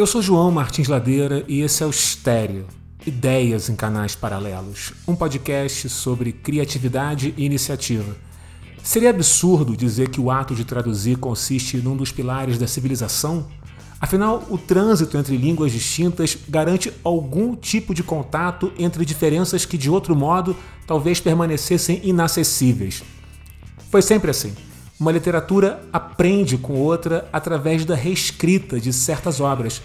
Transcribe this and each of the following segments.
Eu sou João Martins Ladeira e esse é o Estéreo Ideias em Canais Paralelos, um podcast sobre criatividade e iniciativa. Seria absurdo dizer que o ato de traduzir consiste num dos pilares da civilização? Afinal, o trânsito entre línguas distintas garante algum tipo de contato entre diferenças que, de outro modo, talvez permanecessem inacessíveis. Foi sempre assim. Uma literatura aprende com outra através da reescrita de certas obras.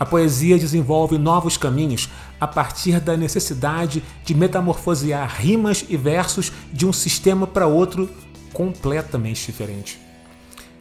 A poesia desenvolve novos caminhos a partir da necessidade de metamorfosear rimas e versos de um sistema para outro completamente diferente.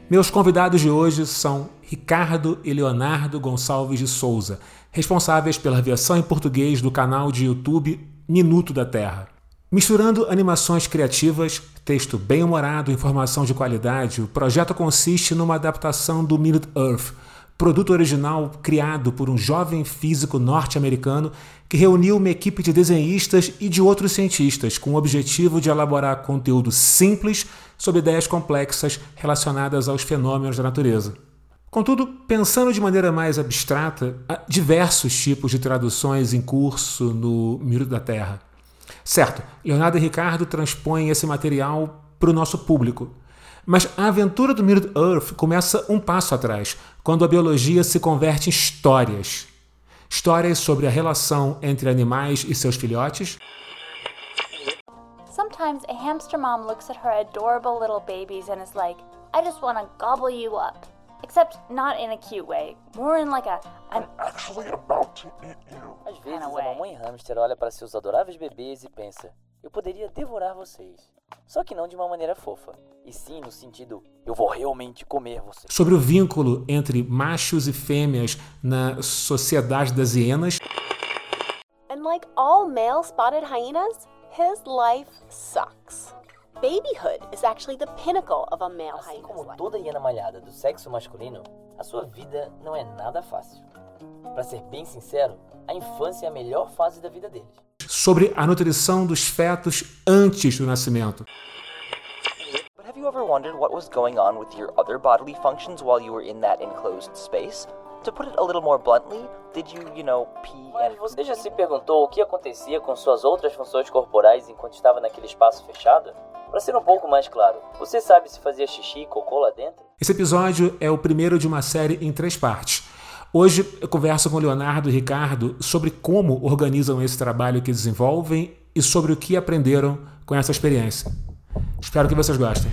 Meus convidados de hoje são Ricardo e Leonardo Gonçalves de Souza, responsáveis pela versão em português do canal de YouTube Minuto da Terra. Misturando animações criativas, texto bem-humorado informação de qualidade, o projeto consiste numa adaptação do Minute Earth, produto original criado por um jovem físico norte-americano que reuniu uma equipe de desenhistas e de outros cientistas com o objetivo de elaborar conteúdo simples sobre ideias complexas relacionadas aos fenômenos da natureza. Contudo, pensando de maneira mais abstrata, há diversos tipos de traduções em curso no Minuto da Terra. Certo, Leonardo e Ricardo transpõem esse material para o nosso público. Mas a aventura do Middle Earth começa um passo atrás, quando a biologia se converte em histórias. Histórias sobre a relação entre animais e seus filhotes. Sometimes a hamster mom looks at her adorable little babies and is like, I just want to gobble you up. Except not in a cute way, more in like a I'm actually about to eat you. Às vezes a mamãe hamster olha para seus adoráveis bebês e pensa: eu poderia devorar vocês. Só que não de uma maneira fofa, e sim no sentido eu vou realmente comer vocês. Sobre o vínculo entre machos e fêmeas na sociedade das hienas. And like all male spotted hyenas, his life sucks. Babyhood is actually the pinnacle of a male assim como toda hiena malhada do sexo masculino, a sua vida não é nada fácil. Para ser bem sincero, a infância é a melhor fase da vida deles. Sobre a nutrição dos fetos antes do nascimento. But have you ever wondered what was going on with your other bodily functions while you were in that enclosed space? To put it a little more bluntly, did you, you know, pee Mas você já se perguntou o que acontecia com suas outras funções corporais enquanto estava naquele espaço fechado? Para ser um pouco mais claro, você sabe se fazia xixi e cocô lá dentro? Esse episódio é o primeiro de uma série em três partes. Hoje eu converso com Leonardo e Ricardo sobre como organizam esse trabalho que desenvolvem e sobre o que aprenderam com essa experiência. Espero que vocês gostem.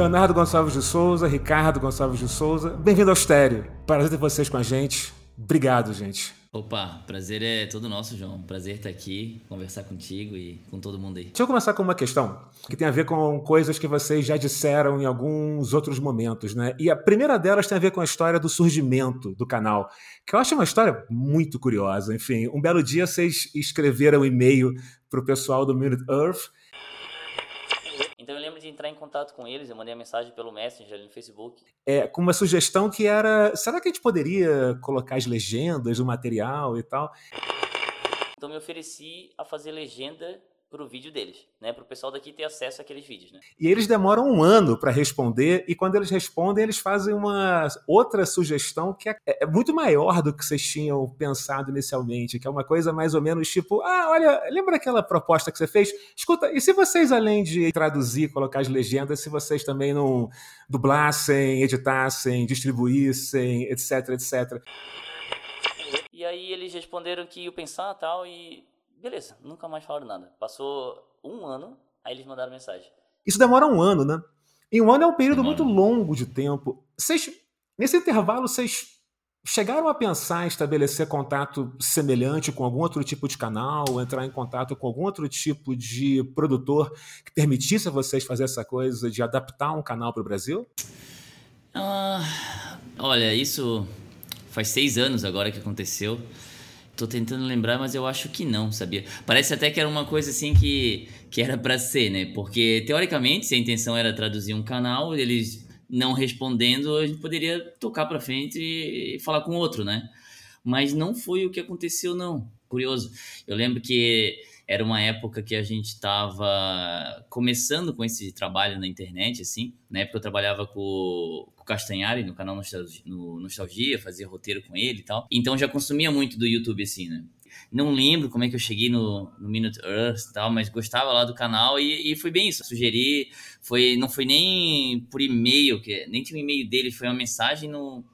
Leonardo Gonçalves de Souza, Ricardo Gonçalves de Souza, bem-vindo ao Estéreo. Prazer ter vocês com a gente. Obrigado, gente. Opa, prazer é todo nosso, João. Prazer estar aqui, conversar contigo e com todo mundo aí. Deixa eu começar com uma questão que tem a ver com coisas que vocês já disseram em alguns outros momentos, né? E a primeira delas tem a ver com a história do surgimento do canal, que eu acho uma história muito curiosa. Enfim, um belo dia vocês escreveram um e-mail para o pessoal do Minute Earth então eu lembro de entrar em contato com eles, eu mandei a mensagem pelo Messenger ali no Facebook. É, com uma sugestão que era: será que a gente poderia colocar as legendas do material e tal? Então me ofereci a fazer legenda para o vídeo deles, né? Para o pessoal daqui ter acesso àqueles vídeos, né? E eles demoram um ano para responder e quando eles respondem eles fazem uma outra sugestão que é, é, muito maior do que vocês tinham pensado inicialmente, que é uma coisa mais ou menos tipo, ah, olha, lembra aquela proposta que você fez? Escuta, e se vocês além de traduzir, colocar as legendas, se vocês também não dublassem, editassem, distribuíssem, etc, etc. E aí eles responderam que iam pensar tal e beleza, nunca mais falaram nada. Passou um ano, aí eles mandaram mensagem. Isso demora um ano, né? E um ano é um período muito longo de tempo. Vocês, nesse intervalo, vocês chegaram a pensar em estabelecer contato semelhante com algum outro tipo de canal, entrar em contato com algum outro tipo de produtor que permitisse a vocês fazer essa coisa de adaptar um canal para o Brasil? Ah, olha, isso faz seis anos agora que aconteceu. Tô tentando lembrar, mas eu acho que não, sabia? Parece até que era uma coisa assim que, que era para ser, né? Porque teoricamente, se a intenção era traduzir um canal, eles não respondendo, a gente poderia tocar para frente e falar com outro, né? Mas não foi o que aconteceu, não. Curioso. Eu lembro que era uma época que a gente estava começando com esse trabalho na internet, assim. Na época eu trabalhava com, com o Castanhari no canal Nostalgia, no Nostalgia, fazia roteiro com ele e tal. Então já consumia muito do YouTube, assim, né? Não lembro como é que eu cheguei no, no Minute Earth e tal, mas gostava lá do canal e, e foi bem isso. Sugeri, foi, não foi nem por e-mail, que nem tinha um e-mail dele, foi uma mensagem no,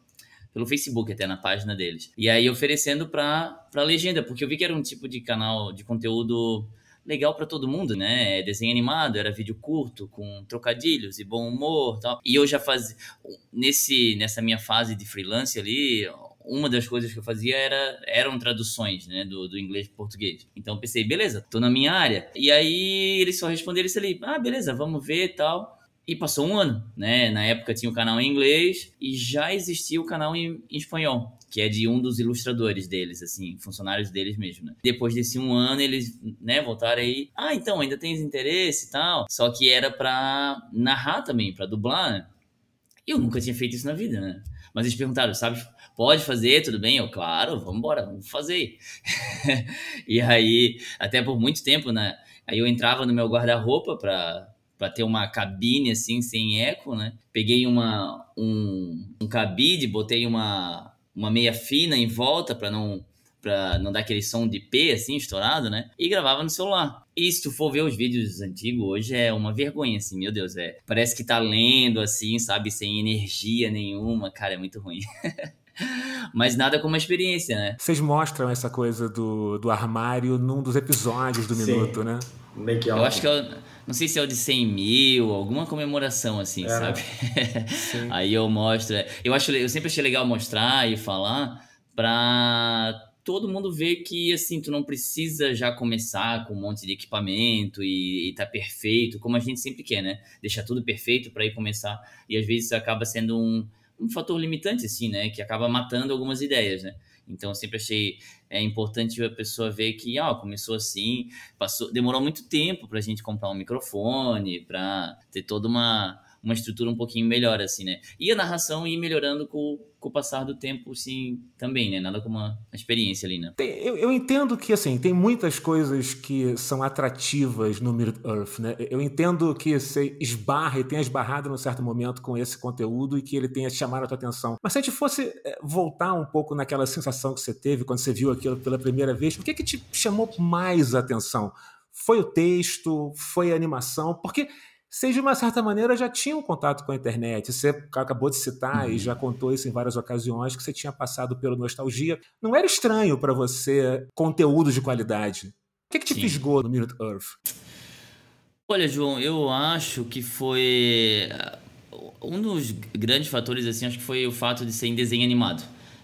pelo Facebook até na página deles. E aí oferecendo para para legenda, porque eu vi que era um tipo de canal de conteúdo legal para todo mundo, né? É desenho animado, era vídeo curto com trocadilhos e bom humor, tal. E eu já fazia nesse nessa minha fase de freelance ali, uma das coisas que eu fazia era, eram traduções, né, do, do inglês para português. Então eu pensei, beleza, tô na minha área. E aí eles só responderam isso ali, ah, beleza, vamos ver tal. E passou um ano, né? Na época tinha o canal em inglês e já existia o canal em, em espanhol, que é de um dos ilustradores deles, assim, funcionários deles mesmo, né? Depois desse um ano, eles, né, voltaram aí. Ah, então, ainda tens interesse e tal. Só que era pra narrar também, pra dublar, né? Eu nunca tinha feito isso na vida, né? Mas eles perguntaram, sabe, pode fazer, tudo bem? Eu, claro, vamos embora, vamos fazer. e aí, até por muito tempo, né? Aí eu entrava no meu guarda-roupa para para ter uma cabine assim sem eco, né? Peguei uma um, um cabide, botei uma uma meia fina em volta para não para não dar aquele som de P assim estourado, né? E gravava no celular. E se tu for ver os vídeos antigos hoje é uma vergonha assim, meu Deus, é. Parece que tá lendo assim, sabe, sem energia nenhuma, cara, é muito ruim. Mas nada como a experiência, né? Vocês mostram essa coisa do, do armário num dos episódios do Sim. Minuto, né? Eu acho que é não sei se é o de 100 mil, alguma comemoração assim, é, sabe? Aí eu mostro. Eu acho, eu sempre achei legal mostrar e falar para todo mundo ver que assim tu não precisa já começar com um monte de equipamento e, e tá perfeito, como a gente sempre quer, né? Deixar tudo perfeito para ir começar e às vezes acaba sendo um, um fator limitante assim, né? Que acaba matando algumas ideias, né? Então eu sempre achei é importante a pessoa ver que ó, começou assim, passou, demorou muito tempo para a gente comprar um microfone, para ter toda uma uma estrutura um pouquinho melhor, assim, né? E a narração ir melhorando com, com o passar do tempo, sim, também, né? Nada como uma experiência ali, né? Eu, eu entendo que, assim, tem muitas coisas que são atrativas no Middle Earth, né? Eu entendo que você esbarra e tenha esbarrado num certo momento com esse conteúdo e que ele tenha chamado a tua atenção. Mas se a gente fosse eh, voltar um pouco naquela sensação que você teve quando você viu aquilo pela primeira vez, o que, que te chamou mais a atenção? Foi o texto? Foi a animação? Porque vocês, de uma certa maneira, já tinham contato com a internet. Você acabou de citar uhum. e já contou isso em várias ocasiões, que você tinha passado pelo Nostalgia. Não era estranho para você conteúdo de qualidade. O que, que te Sim. fisgou no Minute Earth? Olha, João, eu acho que foi. Um dos grandes fatores, assim, acho que foi o fato de ser em desenho animado.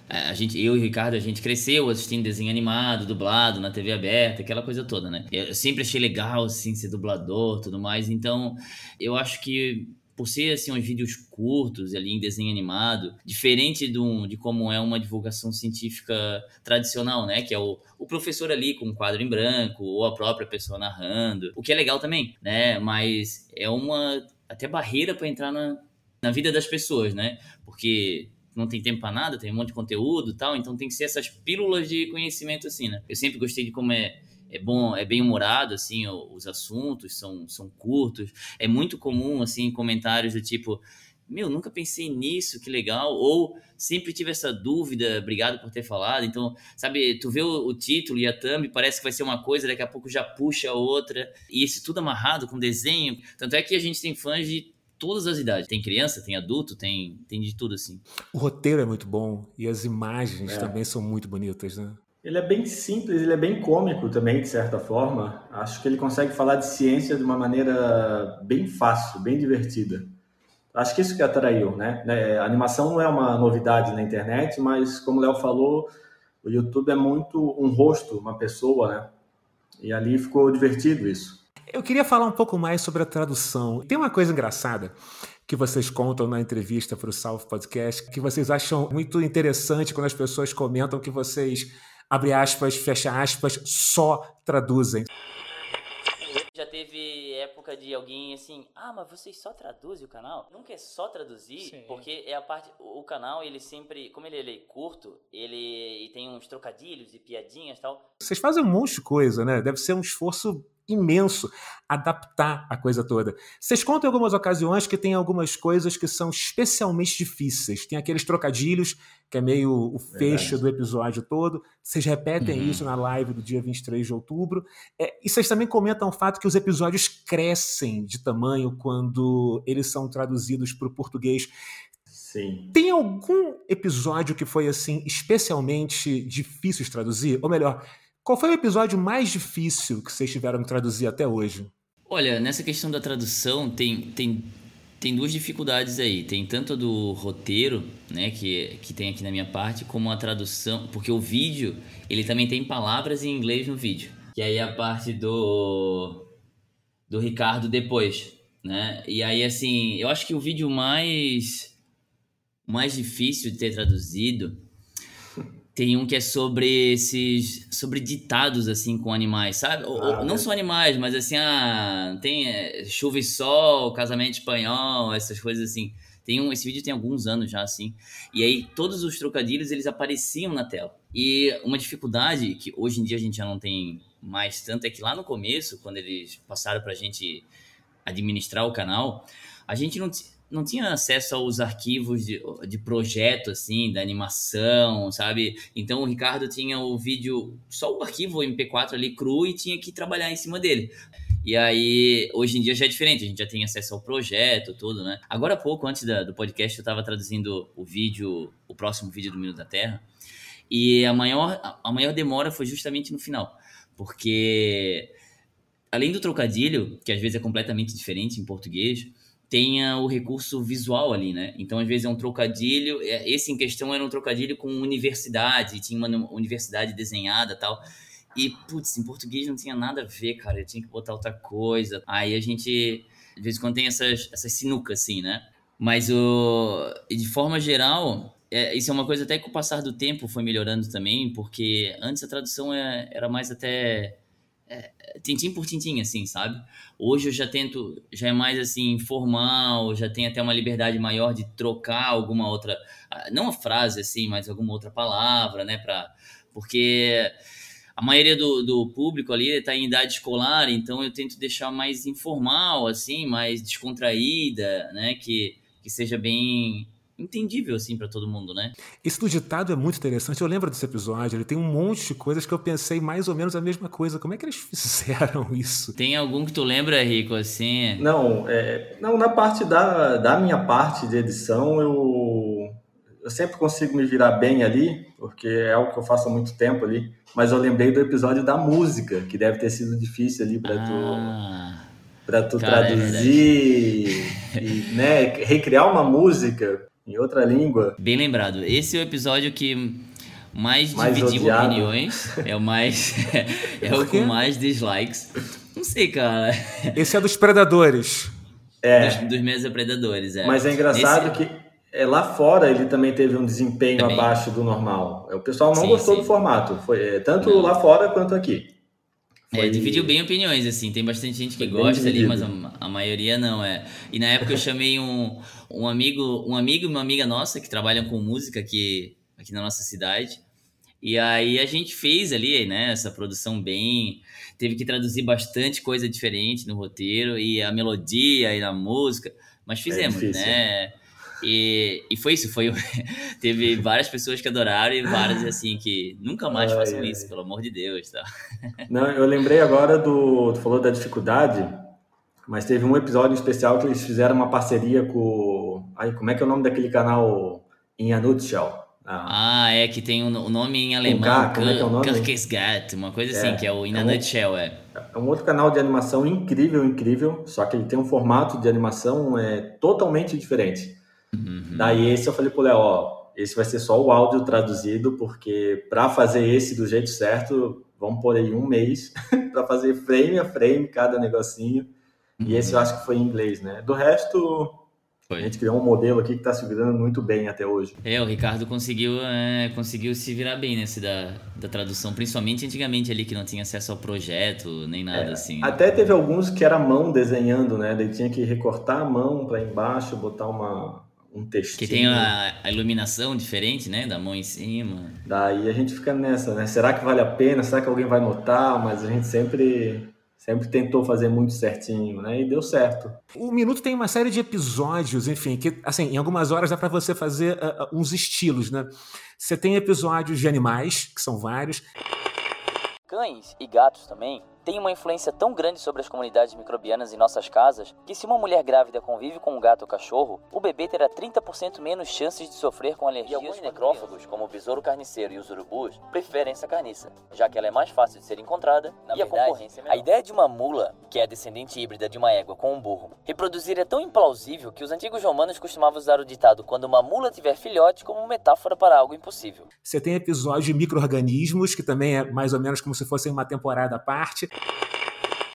É, a gente, eu e o Ricardo, a gente cresceu assistindo desenho animado, dublado, na TV aberta, aquela coisa toda, né? Eu sempre achei legal, assim, ser dublador tudo mais. Então, eu acho que por ser assim uns vídeos curtos ali em desenho animado, diferente do, de como é uma divulgação científica tradicional, né, que é o, o professor ali com um quadro em branco ou a própria pessoa narrando, o que é legal também, né, mas é uma até barreira para entrar na, na vida das pessoas, né, porque não tem tempo para nada, tem um monte de conteúdo e tal, então tem que ser essas pílulas de conhecimento assim, né? Eu sempre gostei de como é é bom, é bem humorado assim, os assuntos são, são curtos. É muito comum assim comentários do tipo meu, nunca pensei nisso, que legal. Ou sempre tive essa dúvida, obrigado por ter falado. Então, sabe, tu vê o, o, título e a thumb, parece que vai ser uma coisa, daqui a pouco já puxa outra. E isso tudo amarrado com desenho. Tanto é que a gente tem fãs de todas as idades. Tem criança, tem adulto, tem, tem de tudo assim. O roteiro é muito bom e as imagens é. também são muito bonitas, né? Ele é bem simples, ele é bem cômico também, de certa forma. Acho que ele consegue falar de ciência de uma maneira bem fácil, bem divertida. Acho que isso que atraiu, né? É, a animação não é uma novidade na internet, mas como o Léo falou, o YouTube é muito um rosto, uma pessoa, né? E ali ficou divertido isso. Eu queria falar um pouco mais sobre a tradução. Tem uma coisa engraçada que vocês contam na entrevista para o South Podcast, que vocês acham muito interessante quando as pessoas comentam que vocês, abre aspas, fecha aspas, só traduzem. Já teve época época de alguém assim, ah, mas vocês só traduzem o canal? Nunca é só traduzir, Sim. porque é a parte. O canal, ele sempre. Como ele, ele é curto, ele tem uns trocadilhos e piadinhas e tal. Vocês fazem um monte de coisa, né? Deve ser um esforço imenso adaptar a coisa toda. Vocês contam em algumas ocasiões que tem algumas coisas que são especialmente difíceis. Tem aqueles trocadilhos, que é meio o fecho do episódio todo. Vocês repetem Uhum. isso na live do dia 23 de outubro. É, e vocês também comentam o fato que os episódios crescem de tamanho quando eles são traduzidos para o português. Sim. Tem algum episódio que foi assim especialmente difícil de traduzir? Ou melhor, qual foi o episódio mais difícil que vocês tiveram que traduzir até hoje? Olha, nessa questão da tradução, tem, tem, tem duas dificuldades aí. Tem tanto a do roteiro, né, que, que tem aqui na minha parte, como a tradução, porque o vídeo, ele também tem palavras em inglês no vídeo. Que aí a parte do, do Ricardo depois, né? E aí, assim, eu acho que o vídeo mais, mais difícil de ter traduzido tem um que é sobre esses. sobre ditados, assim, com animais, sabe? Ou- Ah, não é. só animais, mas assim, ah, tem é, chuva e sol, casamento espanhol, essas coisas assim. Tem um, esse vídeo tem alguns anos já, assim. E aí, todos os trocadilhos, eles apareciam na tela. E uma dificuldade, que hoje em dia a gente já não tem mais tanto, é que lá no começo, quando eles passaram pra gente administrar o canal, a gente não, não tinha acesso aos arquivos de, de projeto, assim, da animação, sabe? Então o Ricardo tinha o vídeo, só o arquivo MP4 ali cru e tinha que trabalhar em cima dele. E aí, hoje em dia já é diferente, a gente já tem acesso ao projeto, tudo, né? Agora há pouco, antes da- do podcast, eu tava traduzindo o vídeo, o próximo vídeo do Minuto da Terra, e a maior, a maior demora foi justamente no final, porque além do trocadilho, que às vezes é completamente diferente em português, ah, o recurso visual ali, né? Então, às vezes é um trocadilho. é, Esse em questão era um trocadilho com universidade, tinha uma universidade desenhada tal. E, putz, em português não tinha nada a ver, cara. Eu tinha que botar outra coisa. Aí a gente, de vez em quando, tem essas, essas sinucas, assim, né? Mas o, de forma geral, é, isso é uma coisa até que com o passar do tempo foi melhorando também, porque antes a tradução é- era mais até tintim por tintim, assim, sabe? Hoje eu já tento, já é mais assim, formal, já tem até uma liberdade maior de trocar alguma outra, ah, não a frase assim, mas alguma outra palavra, né? Pra, porque a maioria do, do público ali está em idade escolar, então eu tento deixar mais informal, assim, mais descontraída, né? Que, que seja bem entendível, assim, para todo mundo, né? Esse do ditado é muito interessante. Eu lembro desse episódio. Ele tem um monte de coisas que eu pensei mais ou menos a mesma coisa. Como é que eles fizeram isso? Tem algum que tu lembra, Rico, assim? Não, é, não na parte da, da minha parte de edição, eu, eu sempre consigo me virar bem ali, porque é algo que eu faço há muito tempo ali. Mas eu lembrei do episódio da música, que deve ter sido difícil ali para tu, Ah, pra tu Cara, é traduzir e né, recriar uma música em outra língua. bem lembrado. Esse é o episódio que mais, Mais dividiu odiado. opiniões. É o mais. é o com mais dislikes. Não sei, cara. Esse é dos Predadores. Dos, dos meus depredadores. É. Mas é engraçado Esse- que é, lá fora ele também teve um desempenho Também. abaixo do normal. É, O pessoal não Sim, gostou sim. do formato, foi é, tanto Não. lá fora quanto aqui. É, dividiu bem opiniões, assim. Tem bastante gente que Foi gosta ali, mas a, a maioria não, é. E na época eu chamei um, um amigo, um amigo e uma amiga nossa que trabalham com música aqui, aqui na nossa cidade. E aí a gente fez ali, né, essa produção bem. Teve que traduzir bastante coisa diferente no roteiro, e a melodia e a música. Mas fizemos, difícil. né? E, e foi isso, foi. Teve várias pessoas que adoraram e várias assim que nunca mais Ai, façam ai. isso, pelo amor de Deus, tá? Não, eu lembrei agora do. Tu falou da dificuldade, mas teve um episódio especial que eles fizeram uma parceria com. Ai, como é que é o nome daquele canal In a Nutshell? Ah, Ah, é que tem o o nome em alemão, K, como é é? Kirkesgat, uma coisa assim, É, que é o In a é um- Nutshell, é. É um outro canal de animação incrível, incrível, só que ele tem um formato de animação é, totalmente diferente. Uhum. Daí esse eu falei pro Léo, ó, esse vai ser só o áudio traduzido, porque para fazer esse do jeito certo, vamos por aí um mês para fazer frame a frame cada negocinho. E esse eu acho que foi em inglês, né? Do resto, A gente criou um modelo aqui que está se virando muito bem até hoje. É, o Ricardo conseguiu, é, conseguiu se virar bem nesse da, da tradução, principalmente antigamente ali que não tinha acesso ao projeto, nem nada É, assim. Até teve alguns que era mão desenhando, né? Daí tinha que recortar a mão para embaixo, botar uma, um textinho. Que tem a, a iluminação diferente, né? Da mão em cima. Daí a gente fica nessa, né? Será que vale a pena? Será que alguém vai notar? Mas a gente sempre, sempre tentou fazer muito certinho, né? E deu certo. O Minuto tem uma série de episódios, enfim, que, assim, em algumas horas dá para você fazer uh, uns estilos, né? Você tem episódios de animais, que são vários. Cães e gatos também têm uma influência tão grande sobre as comunidades microbianas em nossas casas que se uma mulher grávida convive com um gato ou cachorro, o bebê terá 30% menos chances de sofrer com alergias. E alguns necrófagos, como o besouro carniceiro e os urubus, preferem essa carniça, já que ela é mais fácil de ser encontrada Na e verdade, a concorrência é menor. A ideia de uma mula, que é a descendente híbrida de uma égua com um burro, reproduzir é tão implausível que os antigos romanos costumavam usar o ditado quando uma mula tiver filhote como metáfora para algo impossível. Você tem episódios de micro-organismos, que também é mais ou menos como se fosse uma temporada à parte.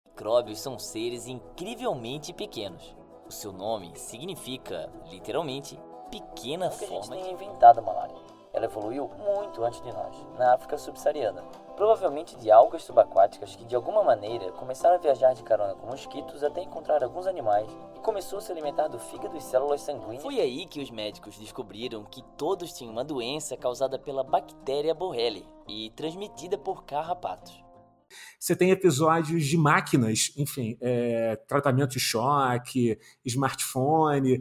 Micróbios são seres incrivelmente pequenos. O seu nome significa, literalmente, pequena Porque forma. A gente tem inventado a malária. Ela evoluiu muito antes de nós, na África subsaariana. Provavelmente de algas subaquáticas que de alguma maneira começaram a viajar de carona com mosquitos até encontrar alguns animais e começou a se alimentar do fígado e células sanguíneas. Foi aí que os médicos descobriram que todos tinham uma doença causada pela bactéria Borrelia e transmitida por carrapatos. Você tem episódios de máquinas, enfim, é, tratamento de choque, smartphone.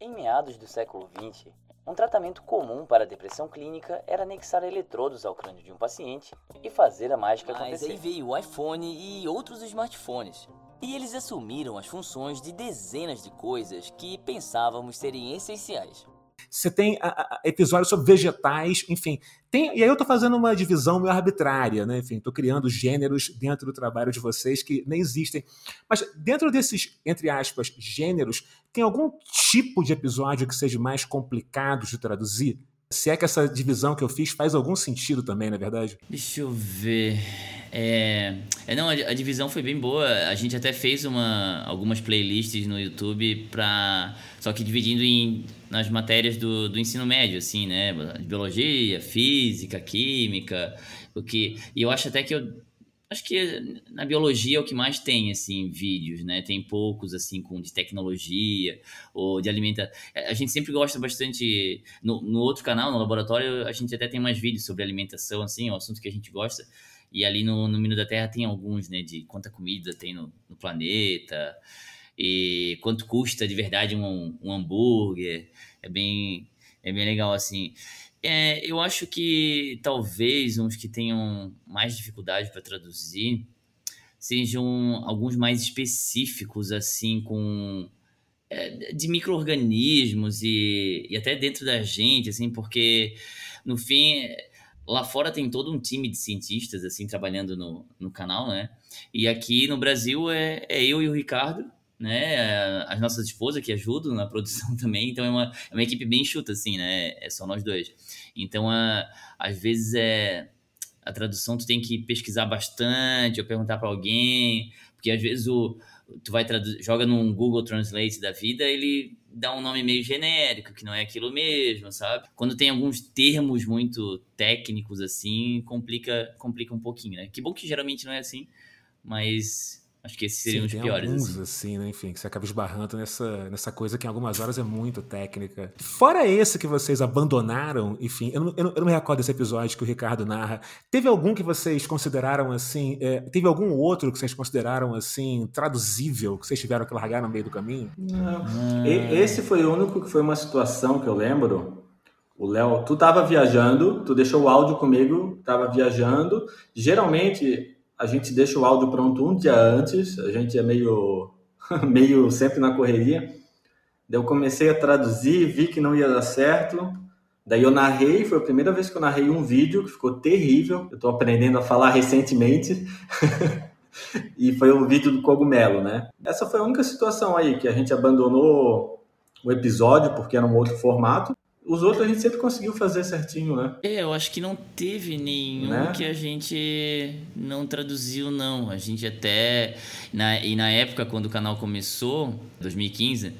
Em meados do século XX, um tratamento comum para a depressão clínica era anexar eletrodos ao crânio de um paciente e fazer a mágica Mas acontecer. Mas aí veio o iPhone e outros smartphones. E eles assumiram as funções de dezenas de coisas que pensávamos serem essenciais. Você tem a, a, episódios sobre vegetais, enfim. Tem, e aí eu estou fazendo uma divisão meio arbitrária, né? Enfim, estou criando gêneros dentro do trabalho de vocês que nem existem. Mas dentro desses, entre aspas, gêneros, tem algum tipo de episódio que seja mais complicado de traduzir? Se é que essa divisão que eu fiz faz algum sentido também, na é verdade? Deixa eu ver. É, é não, a, divisão foi bem boa. A gente até fez uma, algumas playlists no YouTube para só que dividindo em nas matérias do, do ensino médio, assim, né? Biologia, física, química, o que e eu acho até que eu acho que na biologia é o que mais tem assim vídeos né tem poucos assim com de tecnologia ou de alimentação a gente sempre gosta bastante no, no outro canal no laboratório a gente até tem mais vídeos sobre alimentação assim é um assunto que a gente gosta e ali no, no Minuto da Terra tem alguns né de quanta comida tem no, no planeta e quanto custa de verdade um, um hambúrguer. É bem é bem legal assim. É, eu acho que talvez uns que tenham mais dificuldade para traduzir sejam alguns mais específicos, assim, com é, de micro-organismos e, e até dentro da gente, assim, porque no fim lá fora tem todo um time de cientistas assim trabalhando no, no canal, né? E aqui no Brasil é, é eu e o Ricardo né? As nossas esposas que ajudam na produção também, então é uma, é uma equipe bem enxuta, assim, né? É só nós dois. Então, a, às vezes é a tradução tu tem que pesquisar bastante ou perguntar para alguém, porque às vezes o tu vai joga num Google Translate da vida, ele dá um nome meio genérico, que não é aquilo mesmo, sabe? Quando tem alguns termos muito técnicos assim, complica complica um pouquinho, né? Que bom que geralmente não é assim, mas Acho que esses seriam Sim, os tem piores. Alguns, assim. assim, né? Enfim, que você acaba esbarrando nessa, nessa coisa que em algumas horas é muito técnica. Fora esse que vocês abandonaram, enfim, eu não, eu não, eu não me recordo desse episódio que o Ricardo narra. Teve algum que vocês consideraram assim? É, teve algum outro que vocês consideraram assim, traduzível, que vocês tiveram que largar no meio do caminho? Não. Hum. Esse foi o único que foi uma situação que eu lembro. O Léo, tu tava viajando, tu deixou o áudio comigo, tava viajando. Geralmente a gente deixa o áudio pronto um dia antes, a gente é meio, meio sempre na correria. Daí eu comecei a traduzir, vi que não ia dar certo. Daí eu narrei, foi a primeira vez que eu narrei um vídeo que ficou terrível. Eu estou aprendendo a falar recentemente. e foi o vídeo do cogumelo, né? Essa foi a única situação aí que a gente abandonou o episódio porque era um outro formato. Os outros a gente sempre conseguiu fazer certinho, né? É, eu acho que não teve nenhum né? que a gente não traduziu, não. A gente até. Na, e na época, quando o canal começou, 2015,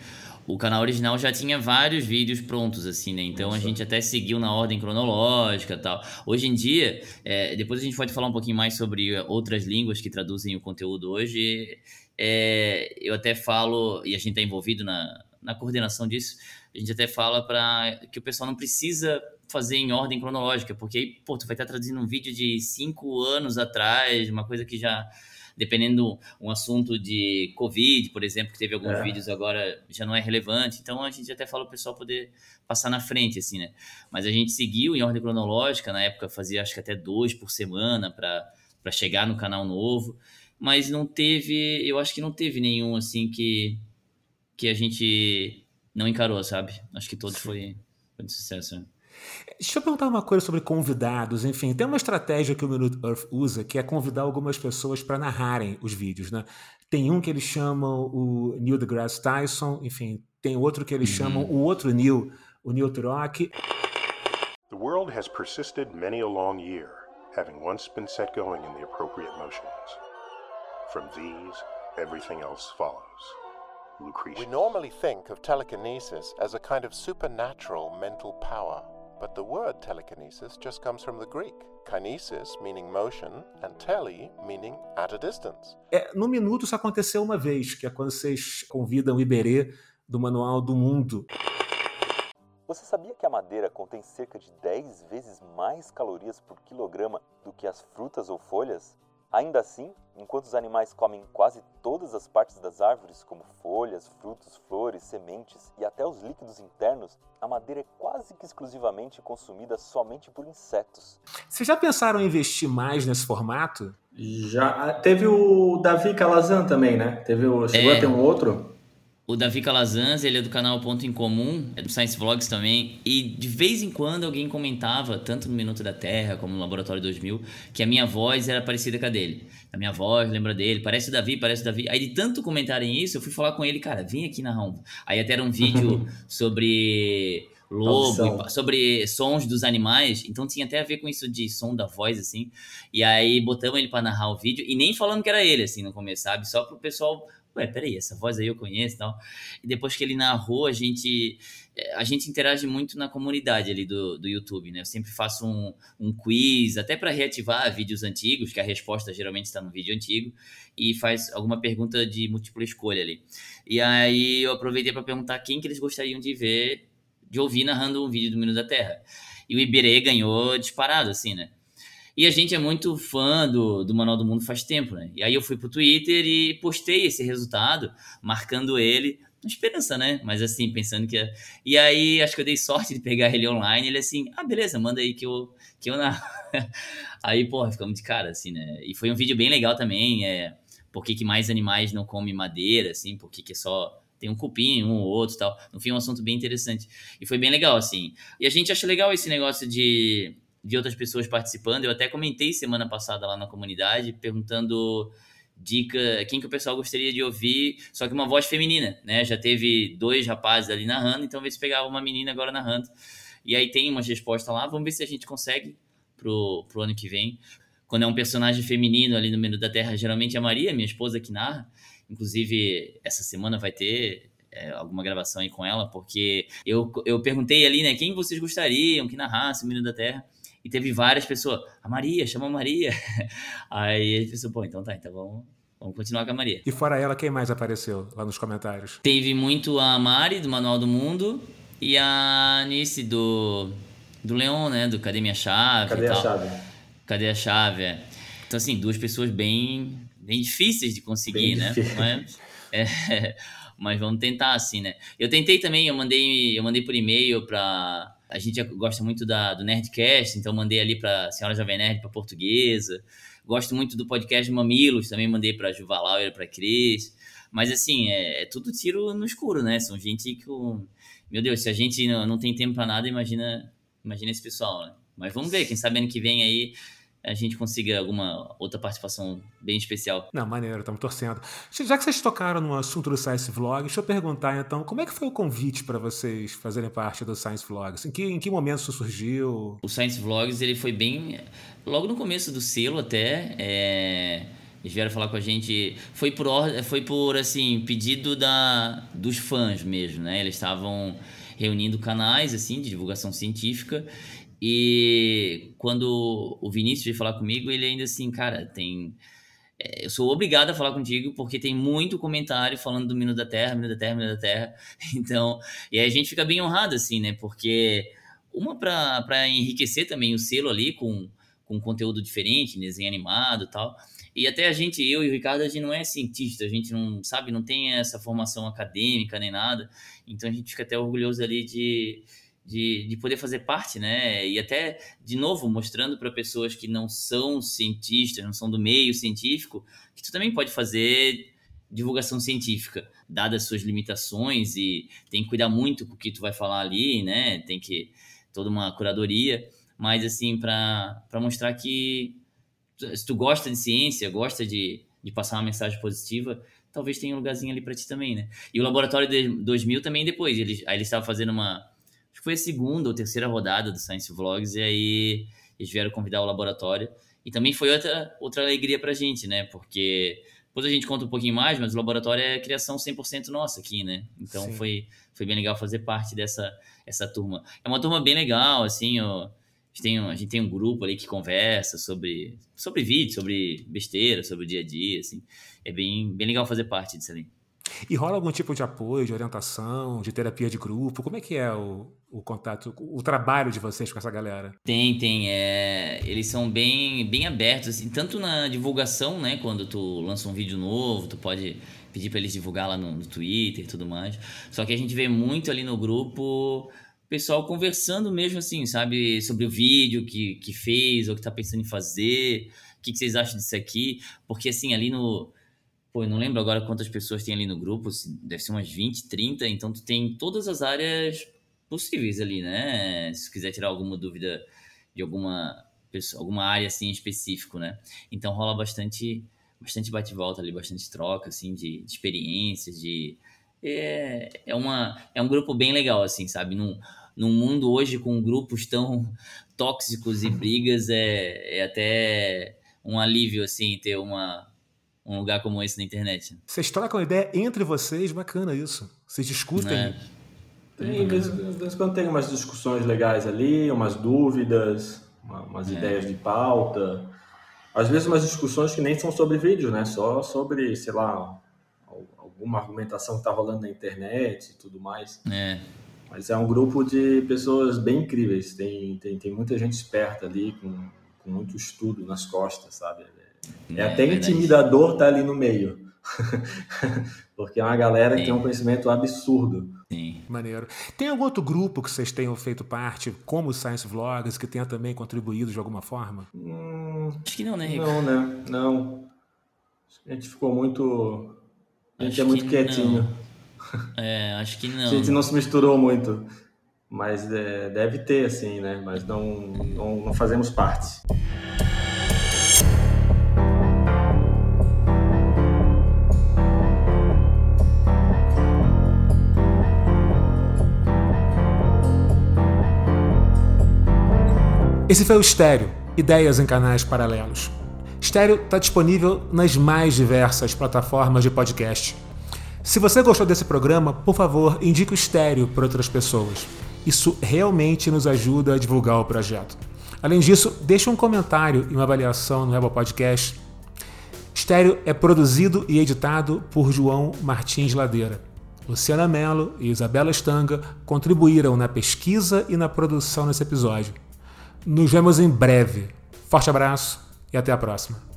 o canal original já tinha vários vídeos prontos, assim, né? Então Nossa. a gente até seguiu na ordem cronológica e tal. Hoje em dia, é, depois a gente pode falar um pouquinho mais sobre outras línguas que traduzem o conteúdo hoje. É, eu até falo, e a gente está envolvido na, na coordenação disso, a gente até fala para que o pessoal não precisa fazer em ordem cronológica, porque aí, pô, tu vai estar traduzindo um vídeo de cinco anos atrás, uma coisa que já dependendo um assunto de Covid, por exemplo, que teve alguns é. vídeos agora, já não é relevante. Então a gente até fala o pessoal poder passar na frente, assim, né? Mas a gente seguiu em ordem cronológica, na época fazia acho que até dois por semana para chegar no canal novo. Mas não teve, eu acho que não teve nenhum assim que, que a gente não encarou, sabe? Acho que todo foi, foi de sucesso. Né? Deixa eu perguntar uma coisa sobre convidados. Enfim, tem uma estratégia que o Minute Earth usa que é convidar algumas pessoas para narrarem os vídeos, né? Tem um que eles chamam o Neil deGrasse Tyson, enfim, tem outro que eles uhum. chamam o outro Neil, o Neil Turok. The world has persisted many a long year, having once been set going in the appropriate motions. From these, everything else follows. Lucretius. We normally think of telekinesis as a kind of supernatural mental power. But the word telekinesis just comes from the Greek. Kinesis, meaning motion, and tele, meaning at a distance. É, no minuto isso aconteceu uma vez, que é quando vocês convidam o Iberê do Manual do Mundo. Você sabia que a madeira contém cerca de 10 vezes mais calorias por quilograma do que as frutas ou folhas? Ainda assim, enquanto os animais comem quase todas as partes das árvores, como folhas, frutos, flores, sementes e até os líquidos internos, a madeira é quase que exclusivamente consumida somente por insetos. Vocês já pensaram em investir mais nesse formato? Já. Ah, teve o Davi Calazan também, né? Teve o... Chegou é... a ter um outro? O Davi Calazans, ele é do canal Ponto em Comum, é do Science Vlogs também, e de vez em quando alguém comentava, tanto no Minuto da Terra como no Laboratório 2000, que a minha voz era parecida com a dele. A minha voz lembra dele, parece o Davi, parece o Davi. Aí de tanto comentarem isso, eu fui falar com ele, cara, vem aqui na Home. Aí até era um vídeo sobre lobo, sobre sons dos animais, então tinha até a ver com isso de som da voz, assim. E aí botamos ele para narrar o vídeo, e nem falando que era ele, assim, no começo, sabe? Só pro pessoal ué, peraí, essa voz aí eu conheço e tal. E depois que ele narrou, a gente, eh, a gente interage muito na comunidade ali do, do YouTube, né? Eu sempre faço um, um quiz, até para reativar vídeos antigos, que a resposta geralmente está no vídeo antigo, e faz alguma pergunta de múltipla escolha ali. E aí eu aproveitei para perguntar quem que eles gostariam de ver, de ouvir narrando um vídeo do Minuto da Terra. E o Iberê ganhou disparado, assim, né? E a gente é muito fã do, do Manual do Mundo faz tempo, né? E aí eu fui pro Twitter e postei esse resultado, marcando ele, na esperança, né? Mas assim, pensando que. E aí acho que eu dei sorte de pegar ele online. Ele assim, ah, beleza, manda aí que eu, que eu narro. aí, porra, ficamos de cara, assim, né? E foi um vídeo bem legal também. É, por que, que mais animais não comem madeira, assim, por que, que é só tem um cupim, um ou outro tal. No fim, é um assunto bem interessante. E foi bem legal, assim. E a gente acha legal esse negócio de de outras pessoas participando. Eu até comentei semana passada lá na comunidade, perguntando dica, quem que o pessoal gostaria de ouvir, só que uma voz feminina, né? Já teve dois rapazes ali narrando, então vê se pegava uma menina agora narrando. E aí tem umas respostas lá, vamos ver se a gente consegue pro, pro ano que vem. Quando é um personagem feminino ali no Menu da Terra, geralmente é a Maria, minha esposa, que narra. Inclusive, essa semana vai ter é, alguma gravação aí com ela, porque eu, eu perguntei ali, né, quem vocês gostariam que narrasse o Menu da Terra. E teve várias pessoas, a Maria, chama a Maria. Aí ele pensou, pô, então tá, então vamos, vamos continuar com a Maria. E fora ela, quem mais apareceu lá nos comentários? Teve muito a Mari, do Manual do Mundo, e a Anice, do, do Leon, né, do Cadê Minha Chave Cadê a Chave? Cadê a Chave, é. Então, assim, duas pessoas bem, bem difíceis de conseguir, bem né? Difícil. Mas, é, mas vamos tentar, assim, né? Eu tentei também, eu mandei, eu mandei por e-mail para a gente gosta muito da, do Nerdcast, então mandei ali para Senhora Jovem Nerd, para Portuguesa. Gosto muito do podcast Mamilos, também mandei para Juva Lauer, para Cris. Mas assim, é, é, tudo tiro no escuro, né? São gente que. Meu Deus, se a gente não, não tem tempo para nada, imagina, imagina esse pessoal, né? Mas vamos ver, quem sabe ano que vem aí a gente consiga alguma outra participação bem especial. Não, maneiro, estamos torcendo. Já que vocês tocaram no assunto do Science Vlog, deixa eu perguntar então, como é que foi o convite para vocês fazerem parte do Science Vlogs? Em que, em que momento isso surgiu? O Science Vlogs, ele foi bem... Logo no começo do selo até, é... Eles vieram falar com a gente. Foi por, foi por assim, pedido da, dos fãs mesmo, né? Eles estavam reunindo canais assim de divulgação científica. E quando o Vinícius veio falar comigo, ele ainda assim, cara, tem. É, eu sou obrigado a falar contigo porque tem muito comentário falando do Minuto da Terra, Minuto da Terra, Minuto da Terra. Então, e a gente fica bem honrado, assim, né? Porque uma para enriquecer também o selo ali com, com conteúdo diferente, desenho animado e tal. E até a gente, eu e o Ricardo, a gente não é cientista, a gente não sabe, não tem essa formação acadêmica nem nada. Então a gente fica até orgulhoso ali de, de, de poder fazer parte, né? E até, de novo, mostrando para pessoas que não são cientistas, não são do meio científico, que tu também pode fazer divulgação científica, dadas suas limitações e tem que cuidar muito com o que tu vai falar ali, né? Tem que toda uma curadoria, mas assim para mostrar que se tu gosta de ciência, gosta de, de passar uma mensagem positiva, talvez tenha um lugarzinho ali para ti também, né? E o laboratório de 2000 também depois, eles, aí eles estavam fazendo uma, foi a segunda ou terceira rodada do Science Vlogs e aí eles vieram convidar o laboratório e também foi outra outra alegria pra gente, né? Porque depois a gente conta um pouquinho mais, mas o laboratório é criação 100% nossa aqui, né? Então foi foi bem legal fazer parte dessa essa turma. É uma turma bem legal, assim, ó gente tem um, a gente tem um grupo ali que conversa sobre, sobre vídeo, sobre besteira, sobre o dia a dia, assim. É bem, bem legal fazer parte disso ali. E rola algum tipo de apoio, de orientação, de terapia de grupo? Como é que é o, o contato, o trabalho de vocês com essa galera? Tem, tem. É, eles são bem, bem abertos, assim, tanto na divulgação, né? Quando tu lança um vídeo novo, tu pode pedir para eles divulgar lá no, no Twitter e tudo mais. Só que a gente vê muito ali no grupo pessoal conversando mesmo assim, sabe? Sobre o vídeo que, que fez ou que tá pensando em fazer. O que, que vocês acham disso aqui? Porque assim, ali no. Pô, eu não lembro agora quantas pessoas tem ali no grupo, deve ser umas 20, 30, então tu tem todas as áreas possíveis ali, né? Se quiser tirar alguma dúvida de alguma pessoa, alguma área assim específico, né? Então rola bastante bastante bate-volta ali, bastante troca assim de, de experiências, de é, é, uma, é um grupo bem legal, assim, sabe? Num, num mundo hoje com grupos tão tóxicos e brigas, é, é até um alívio, assim, ter uma, um lugar como esse na internet. Vocês trocam ideia entre vocês, bacana isso. Vocês discutem. É. Tem, de vez em quando tem umas discussões legais ali, umas dúvidas, umas é. ideias de pauta. Às vezes umas discussões que nem são sobre vídeo, né? Só sobre, sei lá, alguma argumentação que está rolando na internet e tudo mais. É. Mas é um grupo de pessoas bem incríveis. Tem, tem, tem muita gente esperta ali, com, com muito estudo nas costas, sabe? É, é até intimidador estar tá ali no meio. Porque é uma galera Sim. que tem um conhecimento absurdo. Sim. Maneiro. Tem algum outro grupo que vocês tenham feito parte, como o Science Vlogs, que tenha também contribuído de alguma forma? Hum, Acho que não, né, Rico? Não, né? Não. A gente ficou muito a gente é muito quietinho. Não. É, acho que não. a gente não se misturou muito. Mas é, deve ter, assim, né? Mas não, não, não fazemos parte. Esse foi o Estéreo, Ideias em Canais Paralelos. Estéreo está disponível nas mais diversas plataformas de podcast. Se você gostou desse programa, por favor, indique o Estéreo para outras pessoas. Isso realmente nos ajuda a divulgar o projeto. Além disso, deixe um comentário e uma avaliação no Apple Podcast. Estéreo é produzido e editado por João Martins Ladeira. Luciana Mello e Isabela Stanga contribuíram na pesquisa e na produção desse episódio. Nos vemos em breve. Forte abraço e até a próxima.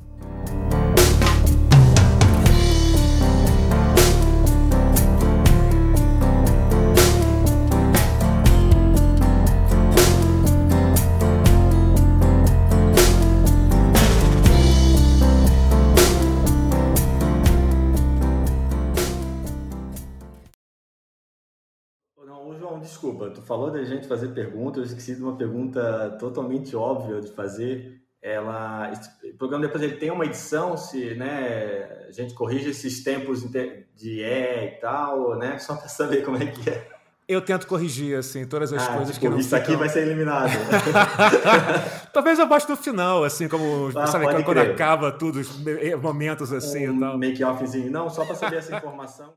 Desculpa, tu falou da gente fazer perguntas, eu esqueci de uma pergunta totalmente óbvia de fazer, ela o programa depois ele tem uma edição se né a gente corrige esses tempos de E e tal né só para saber como é que é eu tento corrigir, assim, todas as ah, coisas tipo, que não Isso ficam... aqui vai ser eliminado. Talvez eu bote no final, assim, como Ah, sabe, quando crer. acaba tudo, os momentos assim e um tal. make-offzinho. Não, só para saber essa informação.